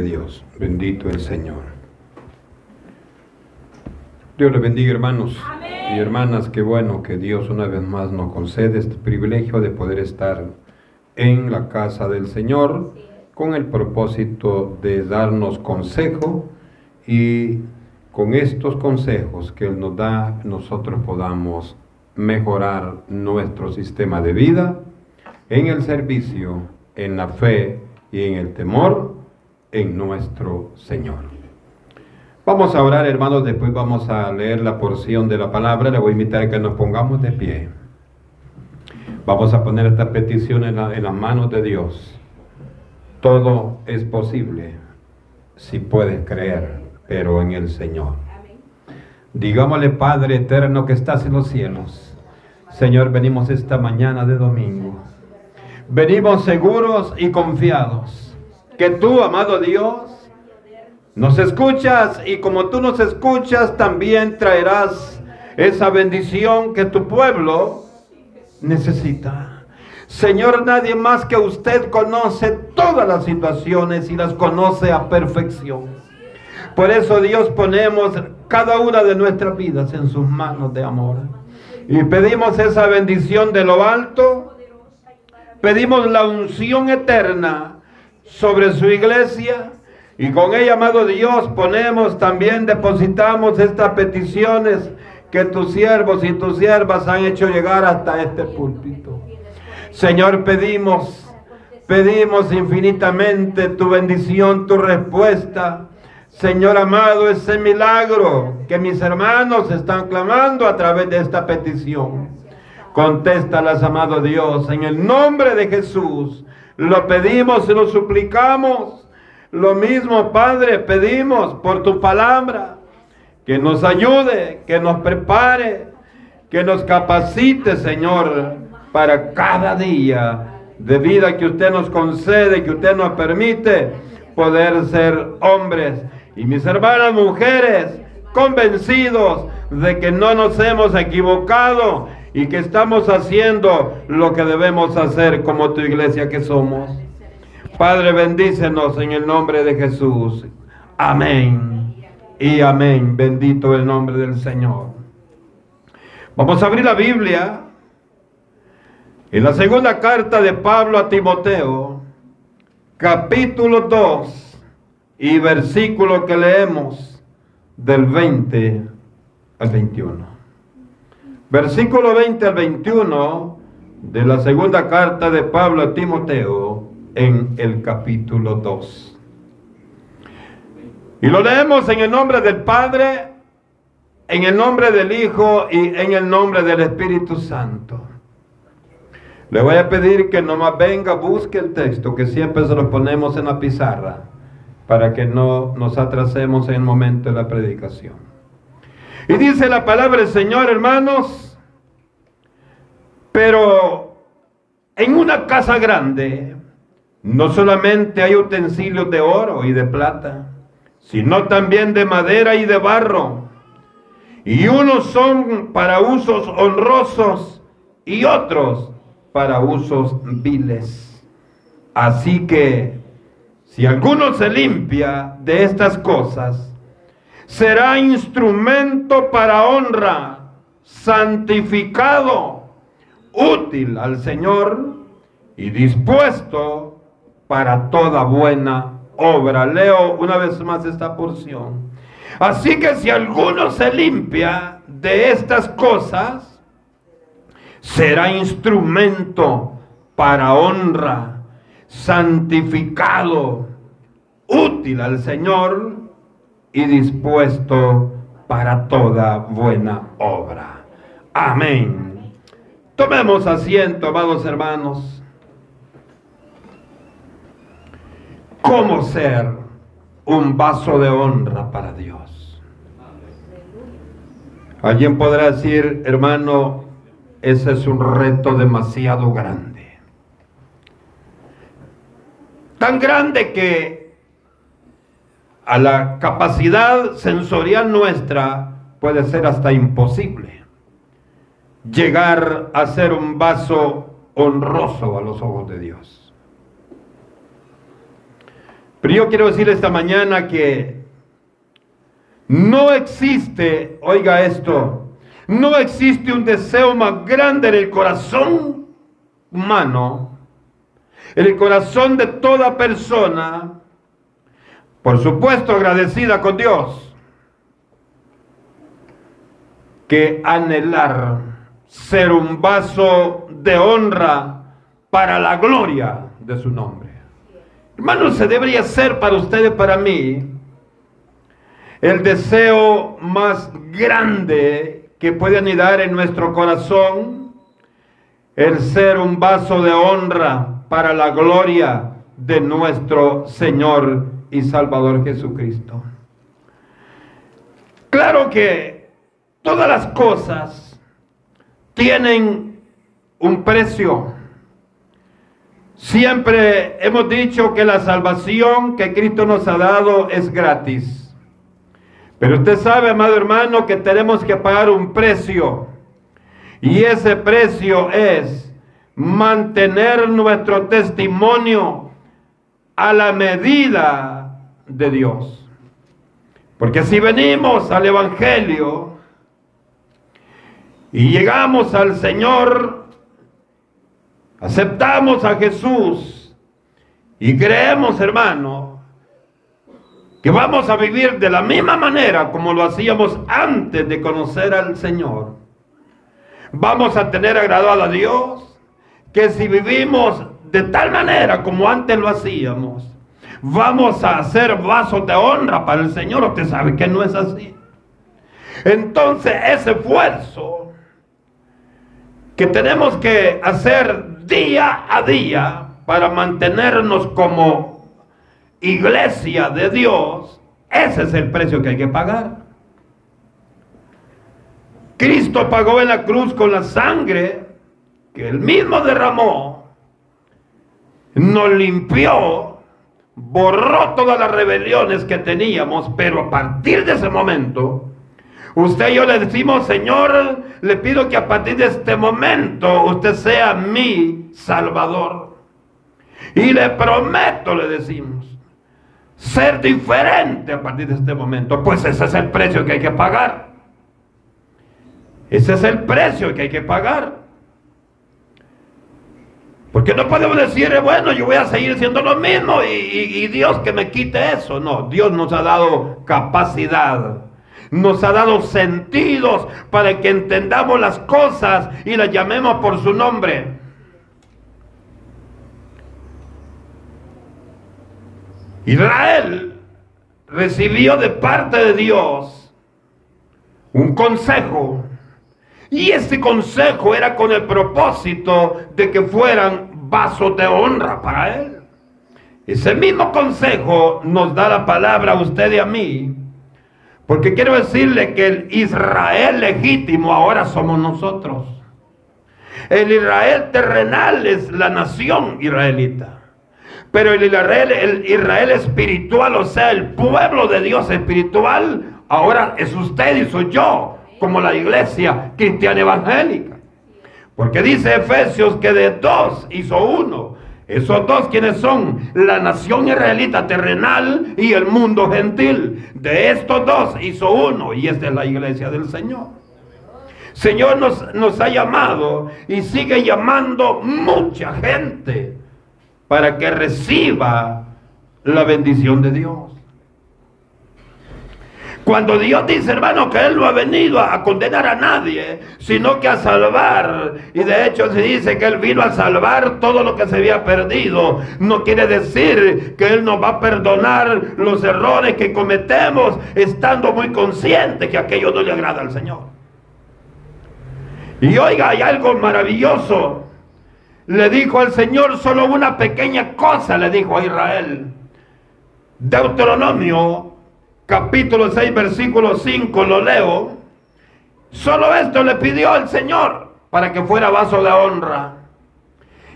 Dios, bendito el Señor. Dios le bendiga hermanos y hermanas, qué bueno que Dios una vez más nos concede este privilegio de poder estar en la casa del Señor con el propósito de darnos consejo y con estos consejos que Él nos da, nosotros podamos mejorar nuestro sistema de vida en el servicio, en la fe y en el temor en nuestro Señor. Vamos a orar, hermanos, después vamos a leer la porción de la palabra. Le voy a invitar a que nos pongamos de pie. Vamos a poner esta petición en, en las manos de Dios. Todo es posible si puedes creer, pero en el Señor. Digámosle, Padre eterno que estás en los cielos. Señor, venimos esta mañana de domingo. Venimos seguros y confiados que tú, amado Dios, nos escuchas y como tú nos escuchas, también traerás esa bendición que tu pueblo necesita. Señor, nadie más que usted conoce todas las situaciones y las conoce a perfección. Por eso Dios ponemos cada una de nuestras vidas en sus manos de amor. Y pedimos esa bendición de lo alto. Pedimos la unción eterna sobre su iglesia. Y con ella, amado Dios, ponemos también, depositamos estas peticiones que tus siervos y tus siervas han hecho llegar hasta este púlpito. Señor, pedimos, pedimos infinitamente tu bendición, tu respuesta. Señor amado, ese milagro que mis hermanos están clamando a través de esta petición. Contéstalas, amado Dios, en el nombre de Jesús. Lo pedimos y lo suplicamos. Lo mismo, Padre, pedimos por tu palabra. Que nos ayude, que nos prepare, que nos capacite, Señor, para cada día de vida que usted nos concede, que usted nos permite poder ser hombres. Y mis hermanas mujeres, convencidos de que no nos hemos equivocado y que estamos haciendo lo que debemos hacer como tu iglesia que somos. Padre, bendícenos en el nombre de Jesús. Amén. Y amén. Bendito el nombre del Señor. Vamos a abrir la Biblia en la segunda carta de Pablo a Timoteo, capítulo 2 y versículo que leemos del 20 al 21 versículo 20 al 21 de la segunda carta de Pablo a Timoteo en el capítulo 2. Y lo leemos en el nombre del Padre, en el nombre del Hijo y en el nombre del Espíritu Santo. Le voy a pedir que nomás venga, busque el texto, que siempre se lo ponemos en la pizarra, para que no nos atrasemos en el momento de la predicación. Y dice la palabra del Señor, hermanos, pero en una casa grande no solamente hay utensilios de oro y de plata, sino también de madera y de barro. Y unos son para usos honrosos y otros para usos viles. Así que si alguno se limpia de estas cosas, será instrumento para honra, santificado, útil al Señor y dispuesto para toda buena obra. Leo una vez más esta porción. Así que si alguno se limpia de estas cosas, será instrumento para honra, santificado, útil al Señor y dispuesto para toda buena obra. Amén. Tomemos asiento, amados hermanos. ¿Cómo ser un vaso de honra para Dios? Alguien podrá decir, hermano, ese es un reto demasiado grande. Tan grande que a la capacidad sensorial nuestra puede ser hasta imposible llegar a ser un vaso honroso a los ojos de Dios. Pero yo quiero decir esta mañana que no existe, oiga esto, no existe un deseo más grande en el corazón humano, en el corazón de toda persona, por supuesto agradecida con Dios, que anhelar ser un vaso de honra para la gloria de su nombre. Hermanos, se debería ser para ustedes, para mí, el deseo más grande que puede anidar en nuestro corazón, el ser un vaso de honra para la gloria de nuestro Señor y Salvador Jesucristo. Claro que todas las cosas tienen un precio. Siempre hemos dicho que la salvación que Cristo nos ha dado es gratis. Pero usted sabe, amado hermano, que tenemos que pagar un precio. Y ese precio es mantener nuestro testimonio a la medida de Dios. Porque si venimos al Evangelio y llegamos al Señor, aceptamos a Jesús y creemos, hermano, que vamos a vivir de la misma manera como lo hacíamos antes de conocer al Señor. Vamos a tener agradado a Dios, que si vivimos de tal manera como antes lo hacíamos, vamos a hacer vasos de honra para el Señor. Usted sabe que no es así. Entonces ese esfuerzo que tenemos que hacer día a día para mantenernos como iglesia de Dios, ese es el precio que hay que pagar. Cristo pagó en la cruz con la sangre que él mismo derramó, nos limpió, borró todas las rebeliones que teníamos, pero a partir de ese momento, usted y yo le decimos, Señor, le pido que a partir de este momento usted sea mi Salvador. Y le prometo, le decimos, ser diferente a partir de este momento. Pues ese es el precio que hay que pagar. Ese es el precio que hay que pagar. Porque no podemos decir, eh, bueno, yo voy a seguir siendo lo mismo y, y, Dios que me quite eso. No, Dios nos ha dado capacidad, nos ha dado sentidos para que entendamos las cosas y las llamemos por su nombre. Israel recibió de parte de Dios un consejo. Y ese consejo era con el propósito de que fueran vasos de honra para Él. Ese mismo consejo nos da la palabra a usted y a mí. Porque quiero decirle que el Israel legítimo ahora somos nosotros. El Israel terrenal es la nación israelita. Pero el Israel, el Israel espiritual, o sea, el pueblo de Dios espiritual, ahora es usted y soy yo, como la iglesia cristiana evangélica. Porque dice Efesios que de dos hizo uno. Esos dos quienes son la nación israelita terrenal y el mundo gentil. De estos dos hizo uno y esta es la iglesia del Señor. Señor nos, nos ha llamado y sigue llamando mucha gente para que reciba la bendición de Dios. Cuando Dios dice, hermano, que Él no ha venido a condenar a nadie, sino que a salvar. Y de hecho se dice que Él vino a salvar todo lo que se había perdido. No quiere decir que Él nos va a perdonar los errores que cometemos, estando muy consciente que aquello no le agrada al Señor. Y oiga, hay algo maravilloso le dijo al Señor solo una pequeña cosa, le dijo a Israel. Deuteronomio, capítulo 6, versículo 5, lo leo. Solo esto le pidió al Señor para que fuera vaso de honra.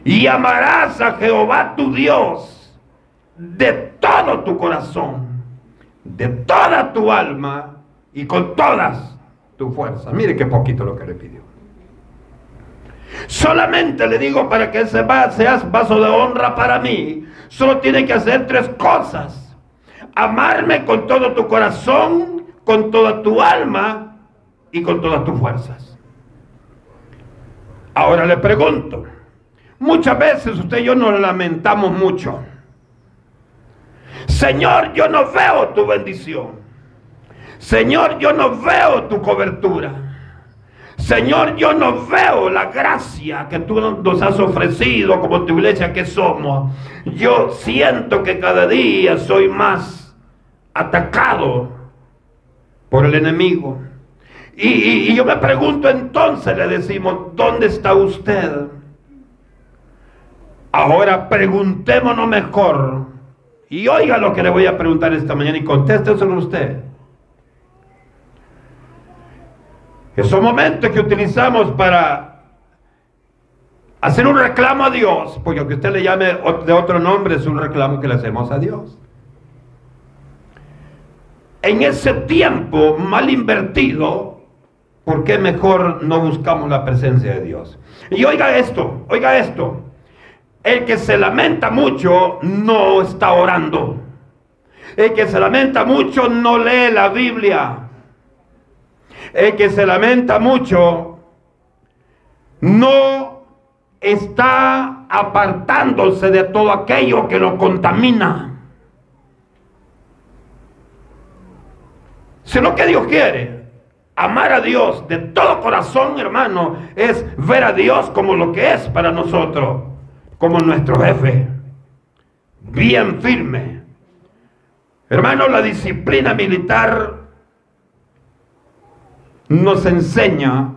Y amarás a Jehová tu Dios de todo tu corazón, de toda tu alma y con todas tu fuerza. Mire qué poquito lo que le pidió. Solamente le digo para que seas vaso de honra para mí. solo tiene que hacer tres cosas. Amarme con todo tu corazón, con toda tu alma y con todas tus fuerzas. Ahora le pregunto, muchas veces usted y yo nos lamentamos mucho. Señor, yo no veo tu bendición. Señor, yo no veo tu cobertura. Señor, yo no veo la gracia que tú nos has ofrecido como tu iglesia que somos. Yo siento que cada día soy más atacado por el enemigo. Y, yo me pregunto entonces, le decimos, ¿dónde está usted? Ahora preguntémonos mejor. Y oiga lo que le voy a preguntar esta mañana y contésteselo usted. Esos momentos que utilizamos para hacer un reclamo a Dios, porque aunque usted le llame de otro nombre, es un reclamo que le hacemos a Dios. En ese tiempo mal invertido, ¿por qué mejor no buscamos la presencia de Dios? Y oiga esto, oiga esto. El que se lamenta mucho no está orando. El que se lamenta mucho no lee la Biblia el que se lamenta mucho no está apartándose de todo aquello que lo contamina. Si lo que Dios quiere, amar a Dios de todo corazón, hermano, es ver a Dios como lo que es para nosotros, como nuestro jefe, bien firme. Hermano, la disciplina militar nos enseña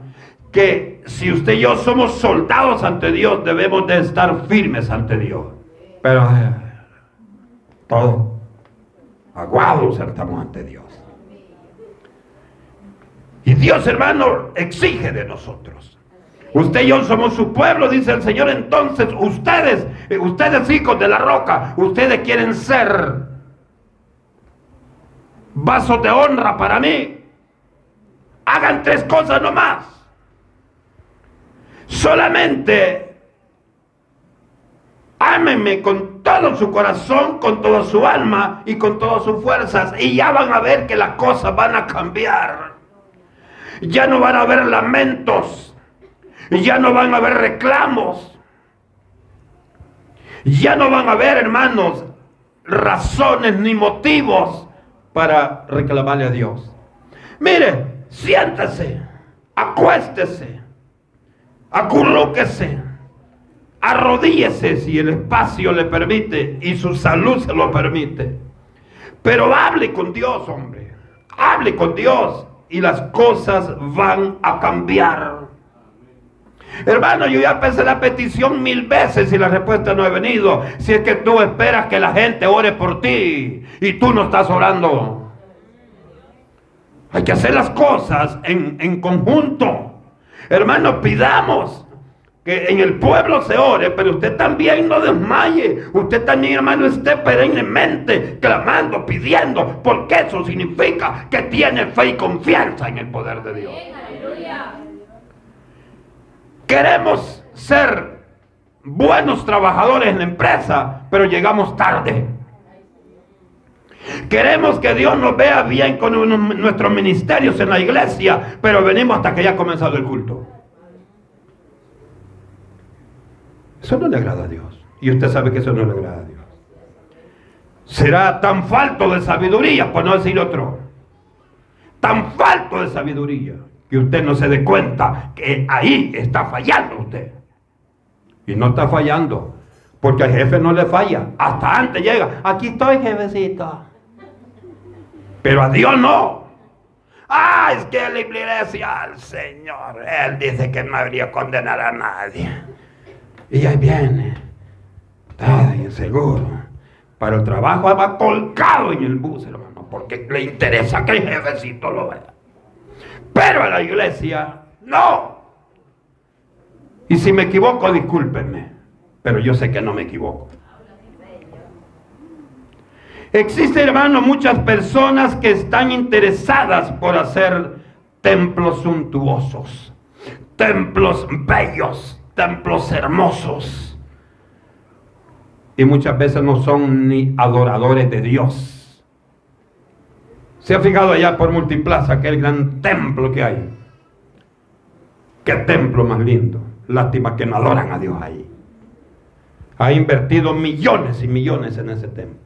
que si usted y yo somos soldados ante Dios, debemos de estar firmes ante Dios. Pero eh, todo aguados estamos ante Dios. Y Dios, hermano, exige de nosotros. Usted y yo somos su pueblo, dice el Señor. Entonces, ustedes, eh, ustedes hijos de la roca, ustedes quieren ser vasos de honra para mí. Hagan tres cosas nomás. Solamente ámenme con todo su corazón, con toda su alma y con todas sus fuerzas. Y ya van a ver que las cosas van a cambiar. Ya no van a haber lamentos. Ya no van a haber reclamos. Ya no van a haber, hermanos, razones ni motivos para reclamarle a Dios. Mire, siéntese, acuéstese, acurrúquese, arrodíllese si el espacio le permite y su salud se lo permite. Pero hable con Dios, hombre. Hable con Dios y las cosas van a cambiar. Hermano, yo ya pensé la petición mil veces y la respuesta no ha venido. Si es que tú esperas que la gente ore por ti y tú no estás orando. Hay que hacer las cosas en, conjunto. Hermano, pidamos que en el pueblo se ore, pero usted también no desmaye. Usted también, hermano, esté perennemente clamando, pidiendo, porque eso significa que tiene fe y confianza en el poder de Dios. Queremos ser buenos trabajadores en la empresa, pero llegamos tarde. Queremos que Dios nos vea bien con nuestros ministerios en la iglesia, pero venimos hasta que haya comenzado el culto. Eso no le agrada a Dios. Y usted sabe que eso no le agrada a Dios. Será tan falto de sabiduría, por no decir otro. Tan falto de sabiduría que usted no se dé cuenta que ahí está fallando usted. Y no está fallando. Porque al jefe no le falla. Hasta antes llega. Aquí estoy, jefecito. Pero a Dios no. Ah, es que la iglesia al Señor, Él dice que no habría condenar a nadie. Y ahí viene, está inseguro. Para el trabajo va colgado en el bus, hermano, porque le interesa que el jefecito lo vea. Pero a la iglesia, no. Y si me equivoco, discúlpenme, pero yo sé que no me equivoco. Existen, hermano, muchas personas que están interesadas por hacer templos suntuosos, templos bellos, templos hermosos. y muchas veces no son ni adoradores de Dios. ¿Se ha fijado allá por Multiplaza aquel gran templo que hay? Qué templo más lindo. Lástima que no adoran a Dios ahí. Ha invertido millones y millones en ese templo.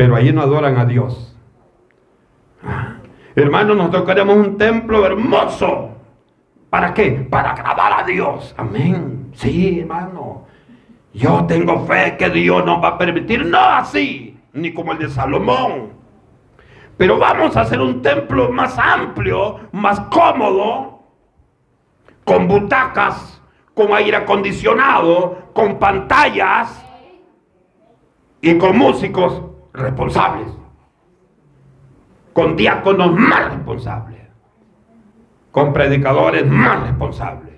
Pero allí no adoran a Dios. Ah, hermanos, nosotros queremos un templo hermoso. ¿Para qué? Para agradar a Dios. Amén. Sí, hermano. Yo tengo fe que Dios nos va a permitir. No así, ni como el de Salomón. Pero vamos a hacer un templo más amplio, más cómodo, con butacas, con aire acondicionado, con pantallas y con músicos responsables, con diáconos más responsables, con predicadores más responsables,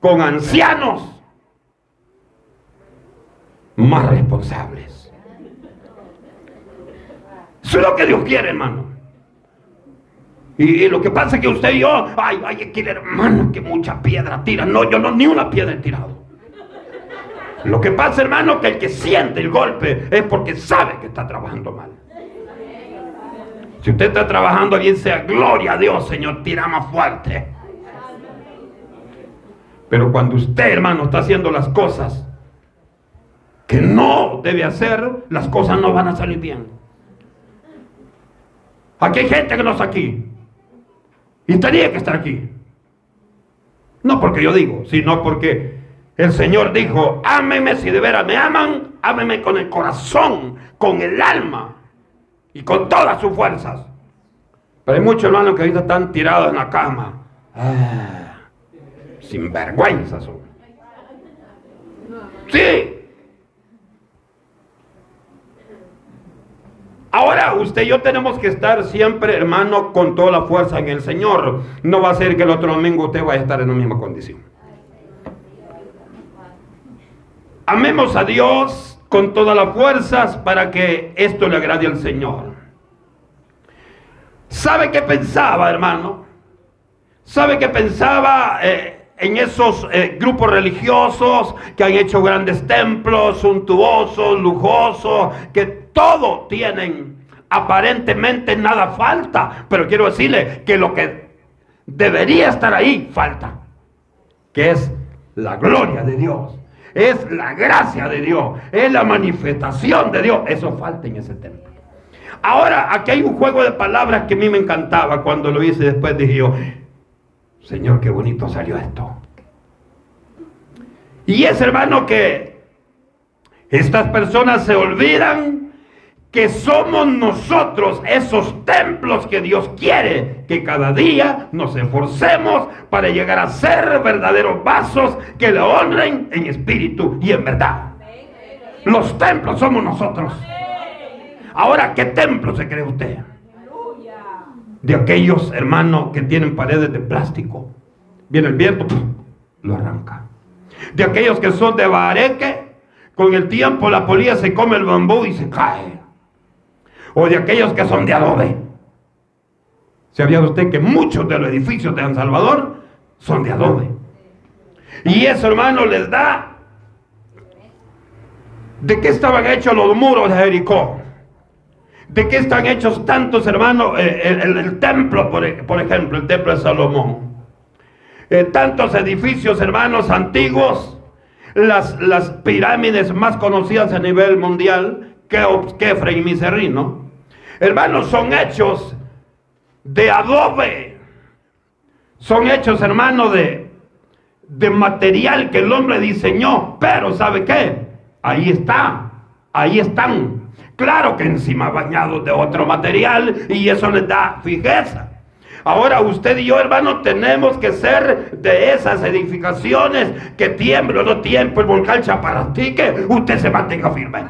con ancianos más responsables. Eso es lo que Dios quiere, hermano. Y, lo que pasa es que usted y yo, ay, ay, quiere hermano, que mucha piedra tira. No, yo no, ni una piedra he tirado. Lo que pasa, hermano, que el que siente el golpe es porque sabe que está trabajando mal. Si usted está trabajando bien, sea gloria a Dios, Señor, tira más fuerte. Pero cuando usted, hermano, está haciendo las cosas que no debe hacer, las cosas no van a salir bien. Aquí hay gente que no está aquí. Y tenía que estar aquí. No porque yo digo, sino porque el Señor dijo, ámeme si de veras me aman, ámeme con el corazón, con el alma y con todas sus fuerzas. Pero hay muchos hermanos que ahorita están tirados en la cama. Ah, sin vergüenza son. Sí, Ahora, usted y yo tenemos que estar siempre, hermano, con toda la fuerza en el Señor. No va a ser que el otro domingo usted vaya a estar en la misma condición. Amemos a Dios con todas las fuerzas para que esto le agrade al Señor. ¿Sabe qué pensaba, hermano? ¿Sabe qué pensaba eh, en esos eh, grupos religiosos que han hecho grandes templos, suntuosos, lujosos, que todo tienen. Aparentemente nada falta, pero quiero decirle que lo que debería estar ahí falta, que es la gloria de Dios, es la gracia de Dios, es la manifestación de Dios. Eso falta en ese templo. Ahora, aquí hay un juego de palabras que a mí me encantaba cuando lo hice. Después dije yo, Señor, qué bonito salió esto. Y es, hermano, que estas personas se olvidan que somos nosotros esos templos que Dios quiere que cada día nos esforcemos para llegar a ser verdaderos vasos que le honren en espíritu y en verdad. Los templos somos nosotros. Ahora, ¿qué templo se cree usted? De aquellos hermanos que tienen paredes de plástico. Viene el viento, lo arranca. De aquellos que son de bareque, con el tiempo la polilla se come el bambú y se cae o de aquellos que son de adobe. ¿Sabía usted que muchos de los edificios de San Salvador son de adobe? Y eso, hermano, les da... ¿De qué estaban hechos los muros de Jericó? ¿De qué están hechos tantos, hermanos? Eh, el, templo, por, ejemplo, el templo de Salomón. Eh, tantos edificios, hermanos, antiguos. Las, las pirámides más conocidas a nivel mundial, Kefra y Miserrino Hermanos, son hechos de adobe. Son hechos, hermanos, de, de material que el hombre diseñó. Pero, ¿sabe qué? Ahí está. Ahí están. Claro que encima bañados de otro material y eso les da fijeza. Ahora usted y yo, hermano, tenemos que ser de esas edificaciones que tiemblo no tiempo el volcán chaparratique, usted se mantenga firme.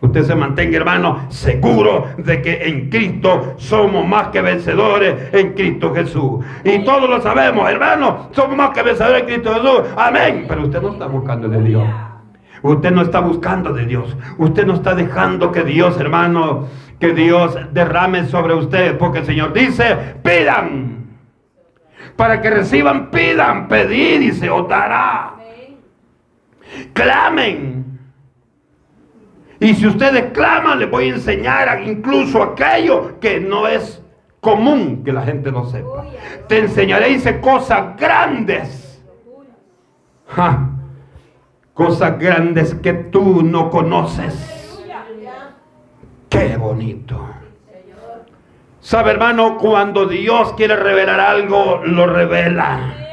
Usted se mantenga, hermano, seguro de que en Cristo somos más que vencedores en Cristo Jesús. Y todos lo sabemos, hermano, somos más que vencedores en Cristo Jesús. Amén. Pero usted no está buscando de Dios. Usted no está buscando de Dios. Usted no está dejando que Dios, hermano, que Dios derrame sobre usted. Porque el Señor dice, pidan. Para que reciban, pidan, pedid y se os dará. Clamen. Y si ustedes claman, les voy a enseñar incluso aquello que no es común que la gente no sepa. Te enseñaré, dice, cosas grandes. Cosas grandes que tú no conoces. Qué bonito. Sabe, hermano, cuando Dios quiere revelar algo, lo revela.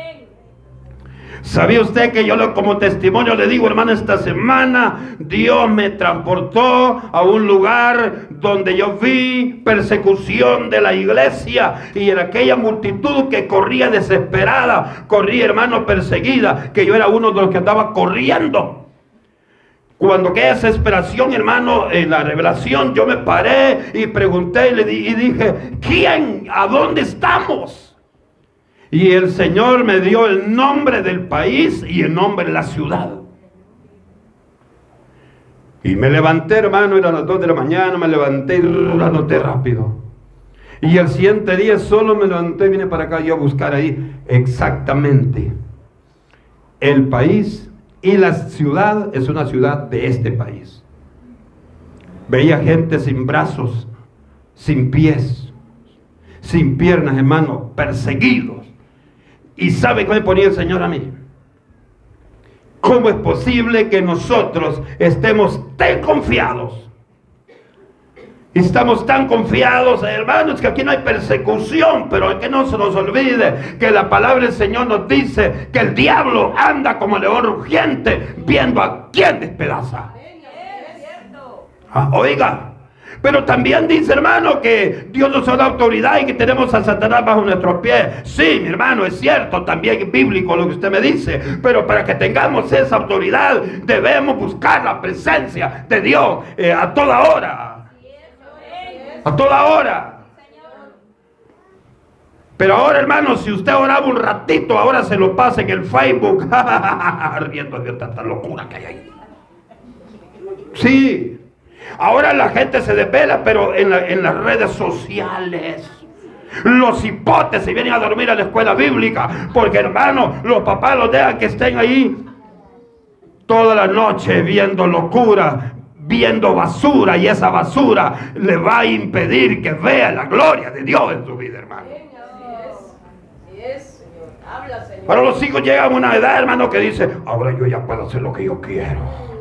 ¿Sabía usted que yo como testimonio le digo, hermano, esta semana Dios me transportó a un lugar donde yo vi persecución de la iglesia y en aquella multitud que corría desesperada, corría, hermano, perseguida, que yo era uno de los que andaba corriendo. Cuando queda desesperación, hermano, en la revelación, yo me paré y pregunté y, le y dije, ¿quién? ¿A dónde estamos? Y el Señor me dio el nombre del país y el nombre de la ciudad. Y me levanté, hermano, era las 2 de la mañana, me levanté y anoté rápido. Y el siguiente día solo me levanté y vine para acá yo a buscar ahí exactamente el país y la ciudad es una ciudad de este país. Veía gente sin brazos, sin pies, sin piernas, hermano, perseguidos. ¿Y sabe cómo me ponía el Señor a mí? ¿Cómo es posible que nosotros estemos tan confiados estamos tan confiados, hermanos, que aquí no hay persecución, pero que no se nos olvide que la palabra del Señor nos dice que el diablo anda como león rugiente viendo a quién despedaza. Ah, oiga, pero también dice, hermano, que Dios nos da autoridad y que tenemos a Satanás bajo nuestros pies. Sí, mi hermano, es cierto, también es bíblico lo que usted me dice. Pero para que tengamos esa autoridad, debemos buscar la presencia de Dios eh, a toda hora. A toda hora. Pero ahora, hermano, si usted oraba un ratito, ahora se lo pasa en el Facebook. Riendo de tanta locura que hay ahí. Sí. Ahora la gente se desvela, pero en, en las redes sociales. Los hipotes se vienen a dormir a la escuela bíblica. Porque, hermano, los papás los dejan que estén ahí toda la noche viendo locura, viendo basura y esa basura le va a impedir que vea la gloria de Dios en su vida, hermano. Pero los hijos llegan a una edad, hermano, que dice, ahora yo ya puedo hacer lo que yo quiero.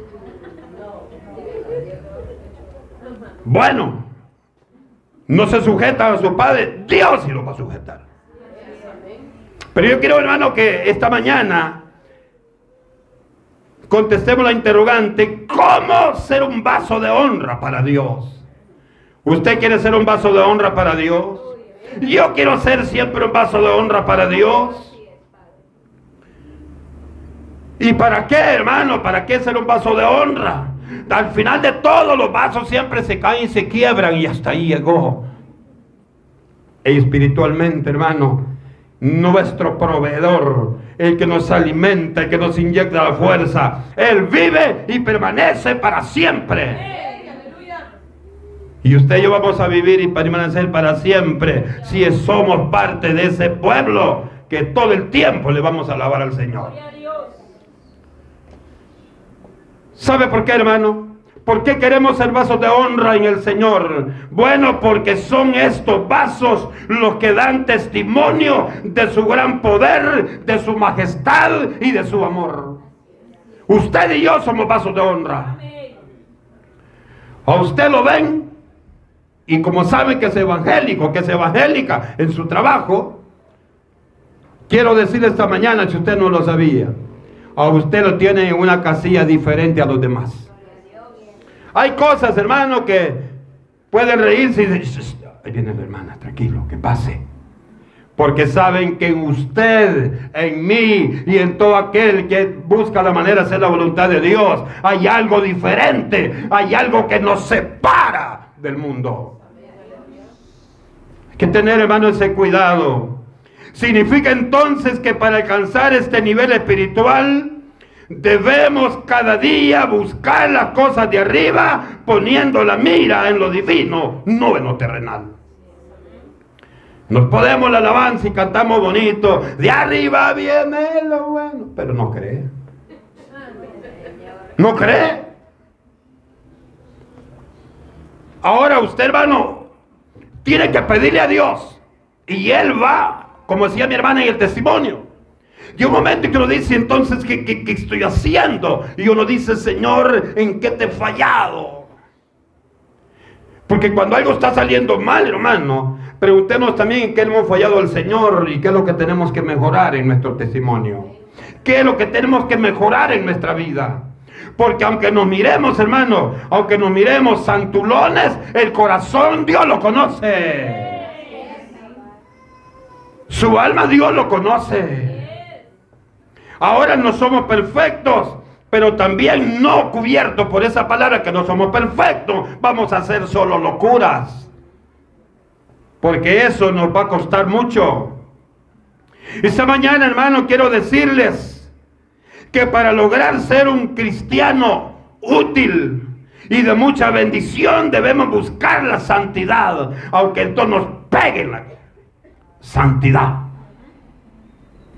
Bueno, no se sujetan a su padre, Dios sí lo va a sujetar. Pero yo quiero, hermano, que esta mañana contestemos la interrogante, ¿cómo ser un vaso de honra para Dios? ¿Usted quiere ser un vaso de honra para Dios? Yo quiero ser siempre un vaso de honra para Dios. ¿Y para qué, hermano? ¿Para qué ser un vaso de honra? Al final de todo los vasos siempre se caen y se quiebran y hasta ahí llegó. E espiritualmente, hermano, nuestro proveedor, el que nos alimenta, el que nos inyecta la fuerza. Él vive y permanece para siempre. Y usted y yo vamos a vivir y permanecer para siempre si somos parte de ese pueblo que todo el tiempo le vamos a alabar al Señor. ¿Sabe por qué, hermano? ¿Por qué queremos ser vasos de honra en el Señor? Bueno, porque son estos vasos los que dan testimonio de su gran poder, de su majestad y de su amor. Usted y yo somos vasos de honra. A usted lo ven y como saben que es evangélico, que es evangélica en su trabajo, quiero decirle esta mañana, si usted no lo sabía, a usted lo tiene en una casilla diferente a los demás. Hay cosas, hermano, que pueden reírse y decir, ahí viene la hermana, tranquilo, que pase. Porque saben que en usted, en mí y en todo aquel que busca la manera de hacer la voluntad de Dios, hay algo diferente, hay algo que nos separa del mundo. Hay que tener, hermano, ese cuidado. Significa entonces que para alcanzar este nivel espiritual, Debemos cada día buscar las cosas de arriba poniendo la mira en lo divino, no en lo terrenal. Nos podemos la alabanza y cantamos bonito. De arriba viene lo bueno, pero no cree. ¿No cree? Ahora usted, hermano, tiene que pedirle a Dios. Y Él va, como decía mi hermana en el testimonio. Y un momento que uno dice, entonces, ¿qué, estoy haciendo? Y uno dice, Señor, ¿en qué te he fallado? Porque cuando algo está saliendo mal, hermano, preguntemos también en qué hemos fallado al Señor y qué es lo que tenemos que mejorar en nuestro testimonio. ¿Qué es lo que tenemos que mejorar en nuestra vida? Porque aunque nos miremos, hermano, aunque nos miremos santulones, el corazón Dios lo conoce. Su alma Dios lo conoce. Ahora no somos perfectos, pero también no cubiertos por esa palabra que no somos perfectos. Vamos a hacer solo locuras. Porque eso nos va a costar mucho. Esta mañana, hermano, quiero decirles que para lograr ser un cristiano útil y de mucha bendición debemos buscar la santidad, aunque entonces nos peguen la santidad.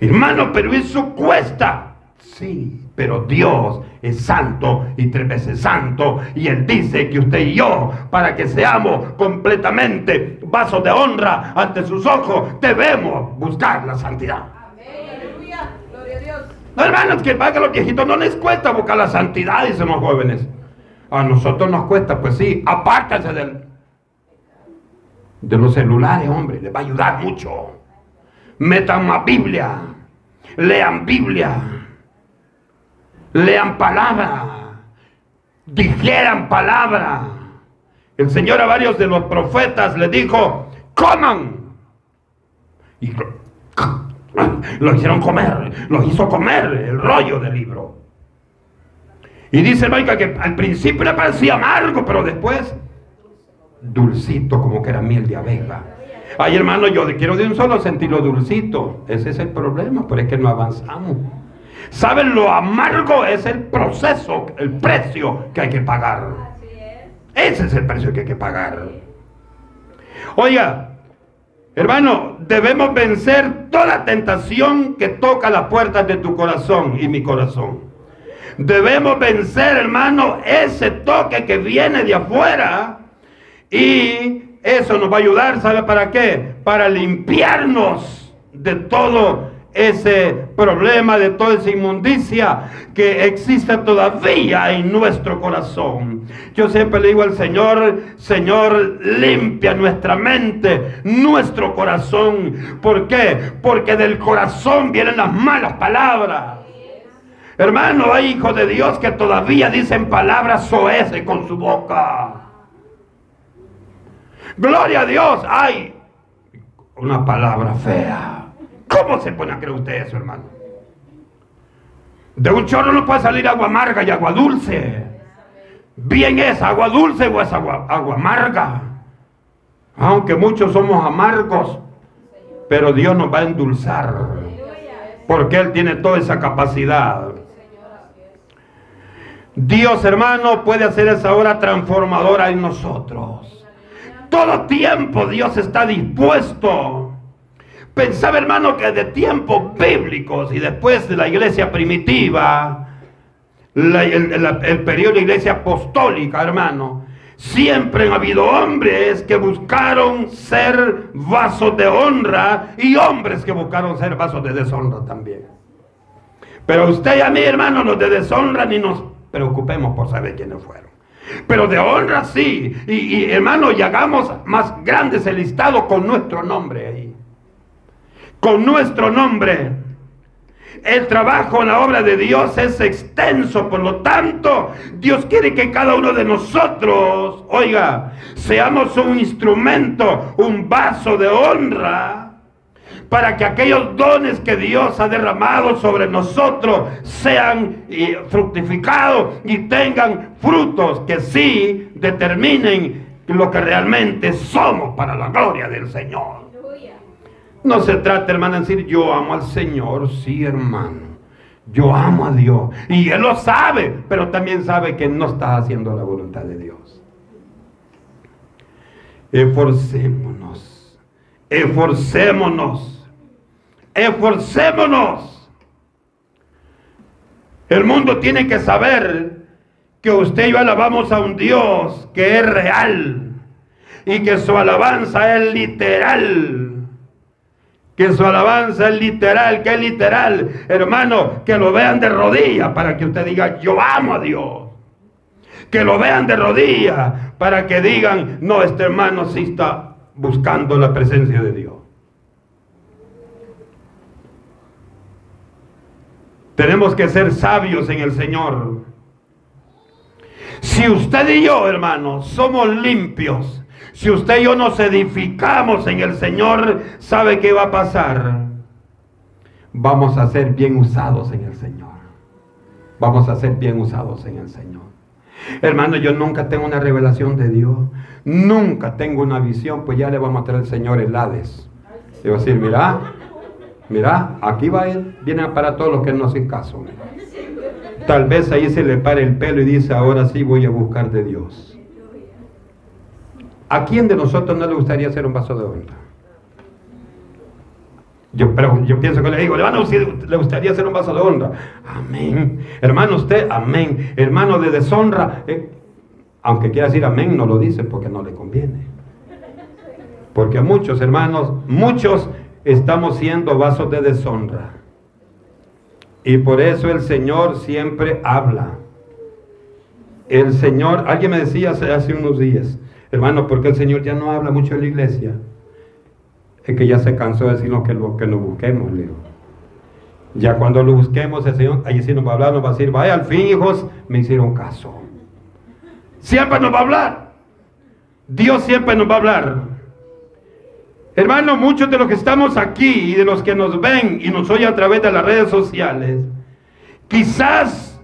Hermano, pero eso cuesta. Sí, pero Dios es santo y tres veces santo. Y Él dice que usted y yo, para que seamos completamente vasos de honra ante sus ojos, debemos buscar la santidad. No, hermanos, que para que los viejitos no les cuesta buscar la santidad, dicen los jóvenes. A nosotros nos cuesta, pues sí, apártense del, de los celulares, hombre, les va a ayudar mucho. Metan más Biblia, lean Biblia, lean palabra, dijeran palabra. El Señor a varios de los profetas le dijo, coman. Y lo hicieron comer, lo hizo comer el rollo del libro. Y dice Maica que al principio le parecía amargo, pero después dulcito como que era miel de abeja. Ay hermano, yo quiero de un solo sentirlo dulcito. Ese es el problema, pero es que no avanzamos. ¿Saben? Lo amargo es el proceso, el precio que hay que pagar. Ese es el precio que hay que pagar. Oiga, Hermano, debemos vencer toda tentación que toca las puertas de tu corazón y mi corazón. Debemos vencer, hermano, ese toque que viene de afuera y eso nos va a ayudar, ¿sabe para qué? Para limpiarnos de todo ese problema, de toda esa inmundicia que existe todavía en nuestro corazón. Yo siempre le digo al Señor, Señor, limpia nuestra mente, nuestro corazón. ¿Por qué? Porque del corazón vienen las malas palabras. Hermano, hay hijos de Dios que todavía dicen palabras soeces con su boca. Gloria a Dios, hay una palabra fea. ¿Cómo se pone a creer usted eso, hermano? De un chorro no puede salir agua amarga y agua dulce. Bien es agua dulce o es agua, agua amarga. Aunque muchos somos amargos, pero Dios nos va a endulzar. Porque Él tiene toda esa capacidad. Dios, hermano, puede hacer esa obra transformadora en nosotros. Todo tiempo Dios está dispuesto Pensaba, hermano, que de tiempos bíblicos y después de la iglesia primitiva, el, periodo de la iglesia apostólica, hermano, siempre han habido hombres que buscaron ser vasos de honra y hombres que buscaron ser vasos de deshonra también. Pero usted y a mí, hermano, los de deshonra ni nos preocupemos por saber quiénes fueron. Pero de honra sí. Y, hermano, y hagamos más grandes el listado con nuestro nombre ahí con nuestro nombre. El trabajo en la obra de Dios es extenso, por lo tanto, Dios quiere que cada uno de nosotros, oiga, seamos un instrumento, un vaso de honra, para que aquellos dones que Dios ha derramado sobre nosotros sean eh, fructificados y tengan frutos que sí determinen lo que realmente somos para la gloria del Señor. No se trata, hermano, de decir yo amo al Señor, sí, hermano. Yo amo a Dios. Y Él lo sabe, pero también sabe que no está haciendo la voluntad de Dios. Esforcémonos. Esforcémonos. Esforcémonos. El mundo tiene que saber que usted y yo alabamos a un Dios que es real y que su alabanza es literal. Que su alabanza es literal, que es literal. Hermano, que lo vean de rodillas para que usted diga, yo amo a Dios. Que lo vean de rodillas para que digan, no, este hermano sí está buscando la presencia de Dios. Tenemos que ser sabios en el Señor. Si usted y yo, hermanos, somos limpios, si usted y yo nos edificamos en el Señor, ¿sabe qué va a pasar? Vamos a ser bien usados en el Señor. Vamos a ser bien usados en el Señor. Hermano, yo nunca tengo una revelación de Dios. Nunca tengo una visión, pues ya le vamos a traer al Señor el Hades. Y va a decir, mira, mira, aquí va él, viene para todos los que no hacen caso. Tal vez ahí se le pare el pelo y dice, ahora sí voy a buscar de Dios. ¿A quién de nosotros no le gustaría hacer un vaso de honra? Yo, pero yo pienso que le digo, hermano, le gustaría hacer un vaso de honra. Amén. Hermano, usted, amén. Hermano de deshonra, eh, aunque quiera decir amén, no lo dice porque no le conviene. Porque muchos hermanos, muchos estamos siendo vasos de deshonra. Y por eso el Señor siempre habla. El Señor, alguien me decía hace, unos días, hermano, porque el Señor ya no habla mucho en la iglesia es que ya se cansó de decirnos que lo, que lo busquemos, Leo. Ya cuando lo busquemos, el Señor, ahí sí nos va a hablar, nos va a decir, vaya al fin, hijos, me hicieron caso. Siempre nos va a hablar. Dios siempre nos va a hablar. Hermano, muchos de los que estamos aquí y de los que nos ven y nos oyen a través de las redes sociales, quizás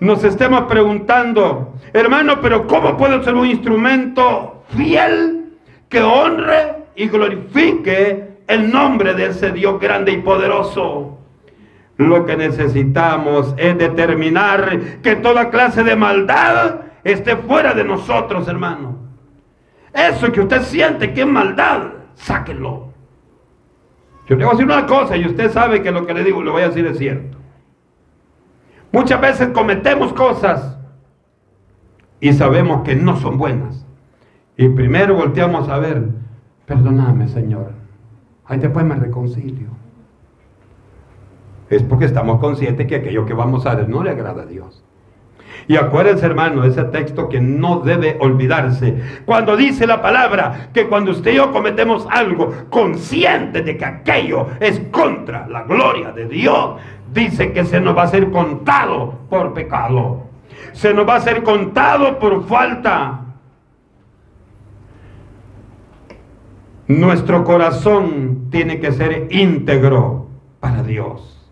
nos estemos preguntando, hermano, pero ¿cómo puedo ser un instrumento fiel que honre y glorifique el nombre de ese Dios grande y poderoso. Lo que necesitamos es determinar que toda clase de maldad esté fuera de nosotros, hermano. Eso que usted siente que es maldad, sáquenlo. Yo le voy a decir una cosa y usted sabe que lo que le digo, le voy a decir es cierto. Muchas veces cometemos cosas y sabemos que no son buenas. Y primero volteamos a ver, Perdóname, Señor. Ahí después me reconcilio. Es porque estamos conscientes que aquello que vamos a hacer no le agrada a Dios. Y acuérdense, hermano, ese texto que no debe olvidarse. Cuando dice la palabra que cuando usted y yo cometemos algo consciente de que aquello es contra la gloria de Dios, dice que se nos va a ser contado por pecado. Se nos va a ser contado por falta. Nuestro corazón tiene que ser íntegro para Dios.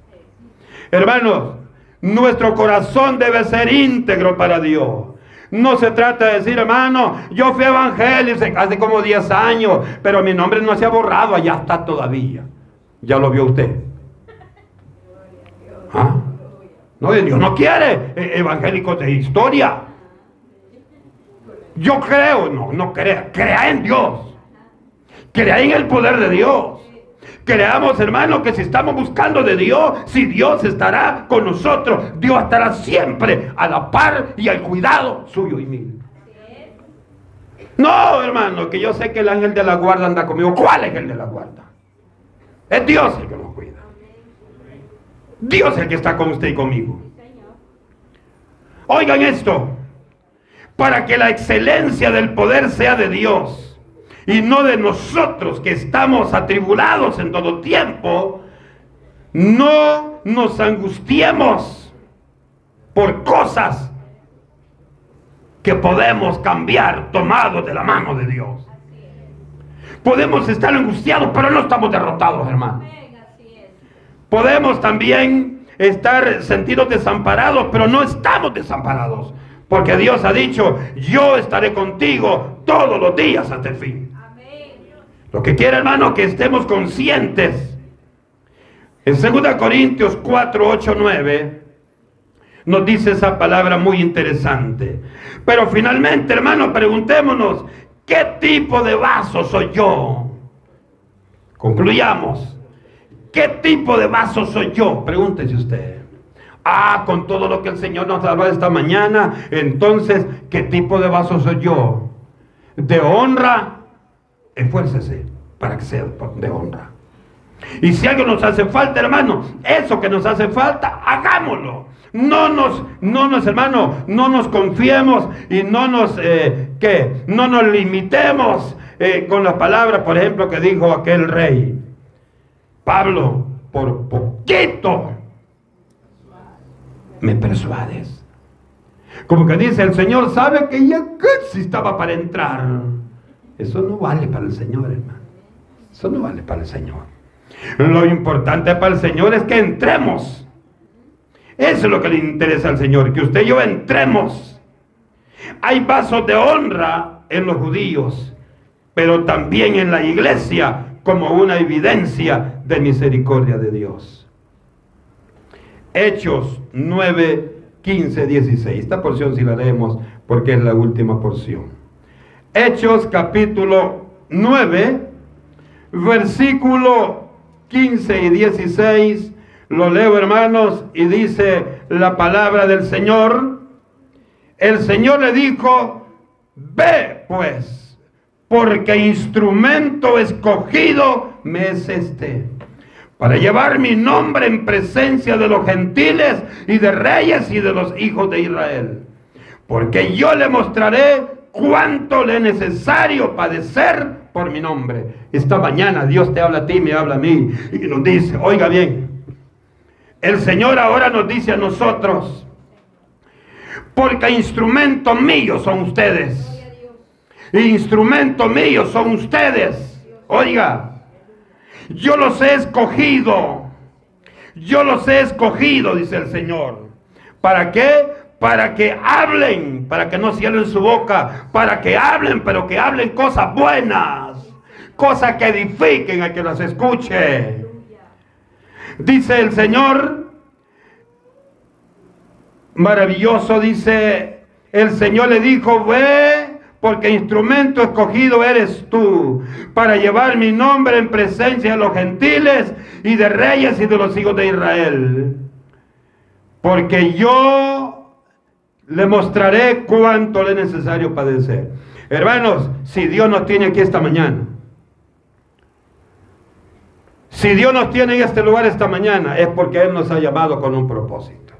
Hermanos, nuestro corazón debe ser íntegro para Dios. No se trata de decir, hermano, yo fui evangelio hace como 10 años, pero mi nombre no se ha borrado, allá está todavía. Ya lo vio usted. ¿Ah? No, Dios no quiere eh, evangélicos de historia. Yo creo, no, no crea, crea en Dios. Crea en el poder de Dios. Creamos, hermano, que si estamos buscando de Dios, si Dios estará con nosotros, Dios estará siempre a la par y al cuidado suyo y mío. No, hermano, que yo sé que el ángel de la guarda anda conmigo. ¿Cuál es el de la guarda? Es Dios el que nos cuida. Dios el que está con usted y conmigo. Oigan esto, para que la excelencia del poder sea de Dios y no de nosotros que estamos atribulados en todo tiempo, no nos angustiemos por cosas que podemos cambiar tomados de la mano de Dios. Podemos estar angustiados, pero no estamos derrotados, hermano. Podemos también estar sentidos desamparados, pero no estamos desamparados. Porque Dios ha dicho, yo estaré contigo todos los días hasta el fin. Lo que quiere, hermano, que estemos conscientes. En 2 Corintios 4, 8, 9 nos dice esa palabra muy interesante. Pero finalmente, hermano, preguntémonos, ¿qué tipo de vaso soy yo? Concluyamos. ¿Qué tipo de vaso soy yo? Pregúntese usted. Ah, con todo lo que el Señor nos ha esta mañana, entonces, ¿qué tipo de vaso soy yo? De honra, esfuércese para que sea de honra. Y si algo nos hace falta, hermano, eso que nos hace falta, hagámoslo. No nos, no nos, hermano, no nos confiemos y no nos, eh, ¿qué? No nos limitemos eh, con las palabras, por ejemplo, que dijo aquel rey. Pablo, por poquito me persuades. Como que dice, el Señor sabe que ya casi estaba para entrar. Eso no vale para el Señor, hermano. Eso no vale para el Señor. Lo importante para el Señor es que entremos. Eso es lo que le interesa al Señor, que usted y yo entremos. Hay vasos de honra en los judíos, pero también en la iglesia como una evidencia de misericordia de Dios. Hechos 9, 15, 16. Esta porción si la leemos porque es la última porción. Hechos capítulo 9, versículo 15 y 16. Lo leo hermanos y dice la palabra del Señor. El Señor le dijo, ve pues, porque instrumento escogido me es este para llevar mi nombre en presencia de los gentiles y de reyes y de los hijos de Israel. Porque yo le mostraré cuánto le es necesario padecer por mi nombre. Esta mañana Dios te habla a ti, me habla a mí y nos dice, oiga bien, el Señor ahora nos dice a nosotros, porque instrumento mío son ustedes. Instrumento mío son ustedes. Oiga, yo los he escogido. Yo los he escogido, dice el Señor. ¿Para qué? Para que hablen, para que no cierren su boca, para que hablen, pero que hablen cosas buenas, cosas que edifiquen a que las escuche. Dice el Señor, maravilloso, dice, el Señor le dijo, ve porque instrumento escogido eres tú para llevar mi nombre en presencia de los gentiles y de reyes y de los hijos de Israel. Porque yo le mostraré cuánto le es necesario padecer. Hermanos, si Dios nos tiene aquí esta mañana, si Dios nos tiene en este lugar esta mañana, es porque Él nos ha llamado con un propósito.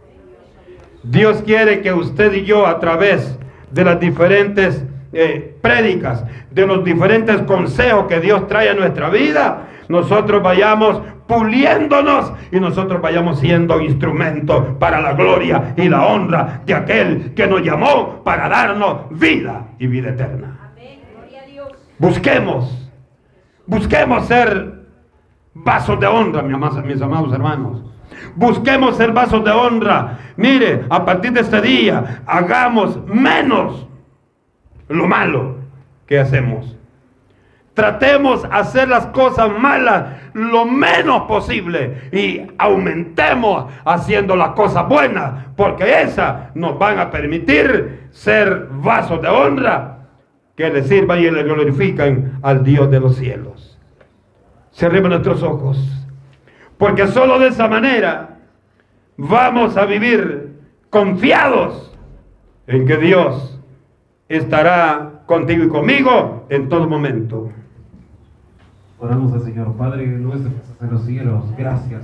Dios quiere que usted y yo a través de las diferentes eh, prédicas, de los diferentes consejos que Dios trae a nuestra vida, nosotros vayamos puliéndonos y nosotros vayamos siendo instrumento para la gloria y la honra de aquel que nos llamó para darnos vida y vida eterna. Busquemos, busquemos ser vasos de honra, mis amados hermanos. Busquemos ser vasos de honra. Mire, a partir de este día, hagamos menos lo malo que hacemos. Tratemos hacer las cosas malas lo menos posible y aumentemos haciendo las cosas buenas, porque esas nos van a permitir ser vasos de honra que le sirvan y le glorifican al Dios de los cielos. Cerremos nuestros ojos, porque solo de esa manera vamos a vivir confiados en que Dios estará contigo y conmigo en todo momento. Oramos al Señor, Padre nuestro que estás en los cielos, gracias